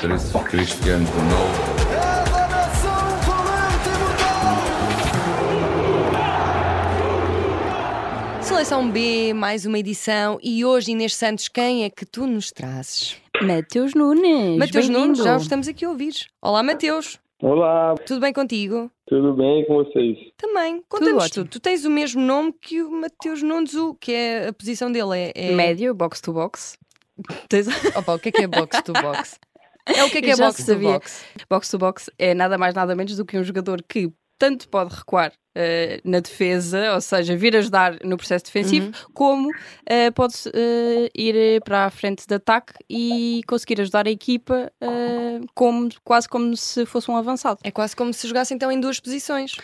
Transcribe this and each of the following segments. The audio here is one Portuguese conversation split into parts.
Patrício, Cristiano Ronaldo. Seleção B, mais uma edição. E hoje, Inês Santos, quem é que tu nos trazes? Mateus Nunes. Mateus Nunes, já o estamos aqui a ouvir. Olá, Mateus. Olá, Tudo bem contigo? tudo bem com vocês? Também. Conta-nos tu. ótimo. Tu tens o mesmo nome que o Mateus Nunes, o que é a posição dele? É, é... Médio, box to box. Tens- Opa, o que é que é box to box? É o que é que é box to box? box to box é nada mais nada menos do que um jogador que tanto pode recuar eh, na defesa, ou seja, vir ajudar no processo defensivo, Uhum. como eh, pode eh, ir para a frente de ataque e conseguir ajudar a equipa como, quase como se fosse um avançado. É quase como se jogasse então em duas posições.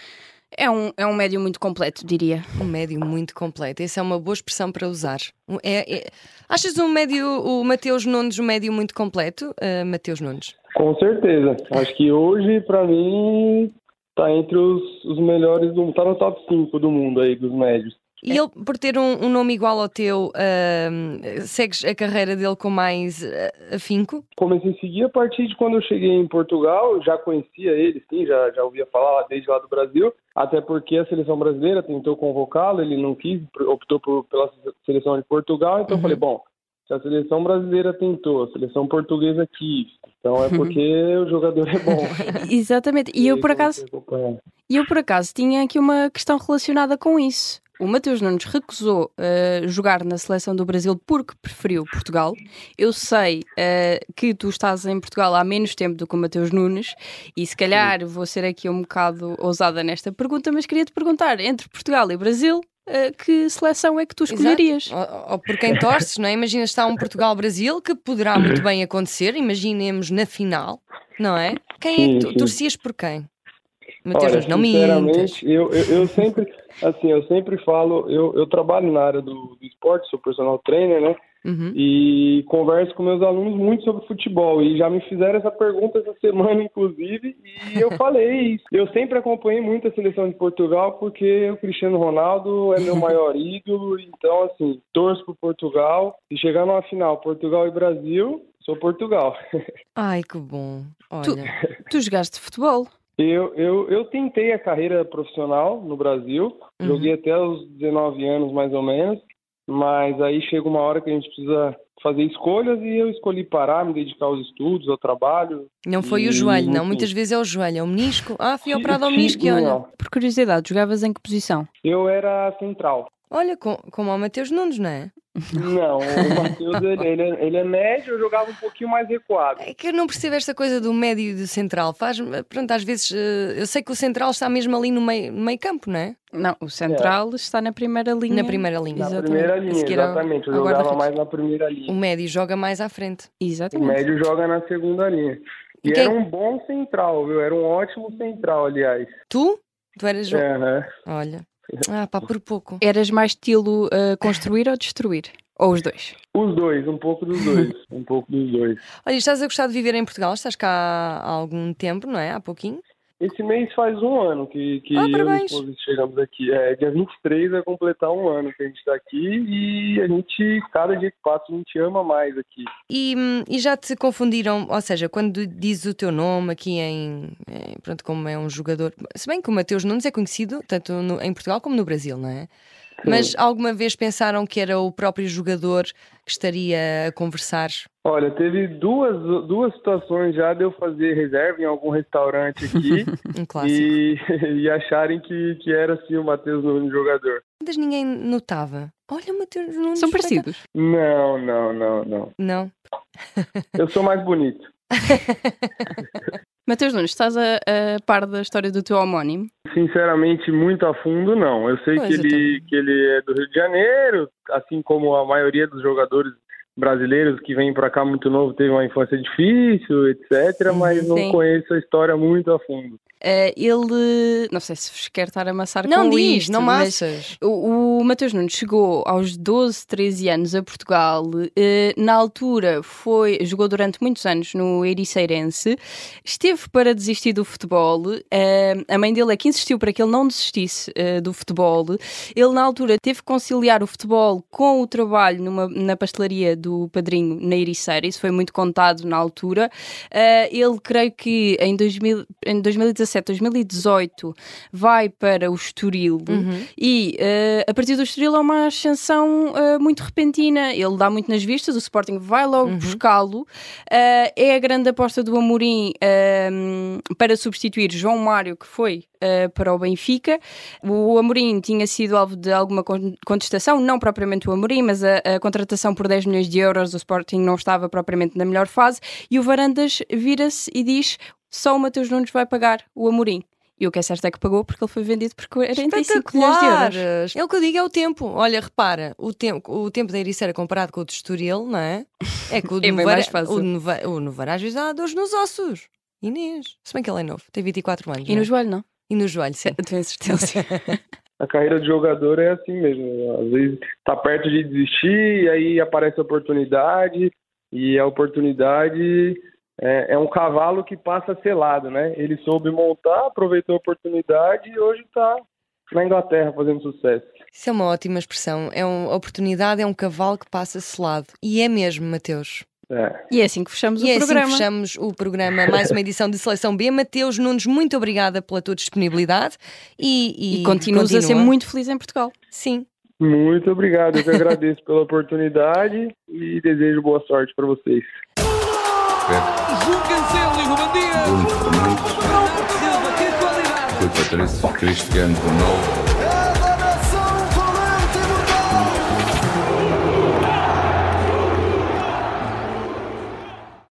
É um, é um médio muito completo, diria. Um médio muito completo. Essa é uma boa expressão para usar. É, é- Achas um médio, o Mateus Nunes, um médio muito completo? Uh, Mateus Nunes. Com certeza. Acho que hoje, pra mim, tá entre os, os melhores do Tá no top 5 do mundo aí, dos médios. E ele, por ter um, um nome igual ao teu, uh, segues a carreira dele com mais uh, afinco? Comecei a seguir a partir de quando eu cheguei em Portugal, já conhecia ele, sim, já, já ouvia falar desde lá do Brasil, até porque a seleção brasileira tentou convocá-lo, ele não quis, optou por, pela seleção de Portugal, então eu falei, bom, se a seleção brasileira tentou, a seleção portuguesa quis, então é porque o jogador é bom. Exatamente. E eu, por acaso. E eu, por acaso, tinha aqui uma questão relacionada com isso. O Mateus Nunes recusou eh, jogar na seleção do Brasil porque preferiu Portugal. Eu sei eh, que tu estás em Portugal há menos tempo do que o Mateus Nunes e se calhar vou ser aqui um bocado ousada nesta pergunta, mas queria te perguntar, entre Portugal e Brasil, eh, que seleção é que tu escolherias? Ou, ou por quem torces, não é? Imagina está um Portugal-Brasil, que poderá muito bem acontecer, imaginemos na final, não é? Quem é que Sim, tu sim. torcias por quem? Olha, não sinceramente, eu, eu, eu sempre, assim, eu sempre falo, eu, eu trabalho na área do, do esporte, sou personal trainer, né? Uhum. E converso com meus alunos muito sobre futebol. E já me fizeram essa pergunta essa semana, inclusive, e eu falei isso. Eu sempre acompanhei muito a seleção de Portugal, porque o Cristiano Ronaldo é meu maior ídolo. Então, assim, torço por Portugal. Se chegar numa final, Portugal e Brasil, sou Portugal. Ai, que bom. Tu- Olha. Tu jogaste futebol. Eu, eu, eu tentei a carreira profissional no Brasil, Uhum. joguei até os 19 anos mais ou menos, mas aí chega uma hora que a gente precisa fazer escolhas e eu escolhi parar, me dedicar aos estudos, ao trabalho. Não foi o E, joelho, não. Muitas vezes é o joelho, é o menisco. Ah, fui operado ao menisco e olha. Por curiosidade, jogavas em que posição? Eu era central. Olha, com- como ao Mateus Nunes, não é? Não, o Matheus, ele, ele, é- ele é médio, eu jogava um pouquinho mais recuado. É que eu não percebo esta coisa do médio e do central. Faz, pronto, às vezes eh, eu sei que o central está mesmo ali no meio, no meio campo, não é? Não, o central está na primeira linha. Na primeira linha. Na Exatamente. primeira linha, seguir ao- exatamente. Eu jogava mais na primeira O linha. médio joga mais à frente. O Exatamente. médio joga na segunda linha. E Quem- era um bom central, viu? Era um ótimo central, aliás. Tu? Tu eras. jo- Aham. Olha. Ah, pá, por pouco. Eras mais estilo uh, construir ou destruir? Ou os dois? Os dois, um pouco dos dois. um pouco dos dois. Olha, estás a gostar de viver em Portugal? Estás cá há algum tempo, não é? Há pouquinho? Esse mês faz um ano que, que Ah, eu e chegamos aqui. É, dia 23 vai completar um ano que a gente está aqui e a gente, cada dia que passa, a gente ama mais aqui. E, hum, e já te confundiram, ou seja, quando dizes o teu nome aqui em, em- Pronto, como é um jogador. Se bem que o Mateus Nunes é conhecido tanto no- em Portugal como no Brasil, não é? Mas alguma vez pensaram que era o próprio jogador que estaria a conversar? Olha, teve duas, duas situações já de eu fazer reserva em algum restaurante aqui Um e, e acharem que, que era assim o Matheus Nunes jogador. Mas ninguém notava. Olha, o Mateus Nunes. São parecidos. Não, não, não, não. Não. Eu sou mais bonito. Mateus Nunes, estás a, a par da história do teu homónimo? Sinceramente, muito a fundo, não. Eu sei Pois, que eu ele, que ele é do Rio de Janeiro, assim como a maioria dos jogadores brasileiros que vêm para cá muito novo teve uma infância difícil, etc. Mas não Sim. conheço a história muito a fundo. Uh, ele, não sei se vos quer estar a amassar Não com diz, isto, não mas massas. o, o Mateus Nunes chegou aos 12, 13 anos a Portugal. Uh, na altura foi, jogou durante muitos anos no Ericeirense. Esteve para desistir do futebol. Uh, a mãe dele é que insistiu para que ele não desistisse do futebol. Ele na altura teve que conciliar o futebol com o trabalho numa, na pastelaria do padrinho na Ericeira. Isso foi muito contado na altura. Ele creio que em, 2000, em 2017, 2018 vai para o Estoril Uhum. e uh, a partir do Estoril é uma ascensão uh, muito repentina. Ele dá muito nas vistas, o Sporting vai logo Uhum. buscá-lo. Uh, é a grande aposta do Amorim para substituir João Mário, que foi para o Benfica. O Amorim tinha sido alvo de alguma con- contestação, não propriamente o Amorim, mas a, a contratação por 10 milhões de euros do Sporting não estava propriamente na melhor fase. E o Varandas vira-se e diz: só o Mateus Nunes vai pagar o Amorim. E o que é certo é que pagou porque ele foi vendido por 45 milhões de euros. É o que eu digo, é o tempo. Olha, repara, o tempo, o tempo da Ericeira comparado com o de Estoril, não é? É que o de É Novara-. O, Nova, o Novar às vezes dá dores nos ossos. Inês. Se bem que ele é novo, tem 24 anos. E não no é? joelho, não? e no joelho, sim. Tenho certeza. A carreira de jogador é assim mesmo. Às vezes tá perto de desistir e aí aparece a oportunidade e a oportunidade é, é um cavalo que passa selado, né? Ele soube montar, aproveitou a oportunidade e hoje está na Inglaterra fazendo sucesso. Isso é uma ótima expressão. É uma oportunidade, é um cavalo que passa selado. E é mesmo, Mateus. É. E é assim que fechamos E o é programa. assim que fechamos o programa, mais uma edição de Seleção B. Mateus Nunes, muito obrigada pela tua disponibilidade e, E, continuas a ser continua. muito feliz em Portugal. Sim. Muito obrigado, eu que agradeço pela oportunidade e desejo boa sorte para vocês. João E. Bruno Fernandes, Silva, que qualidade. Rui Patrício, Cristiano Ronaldo,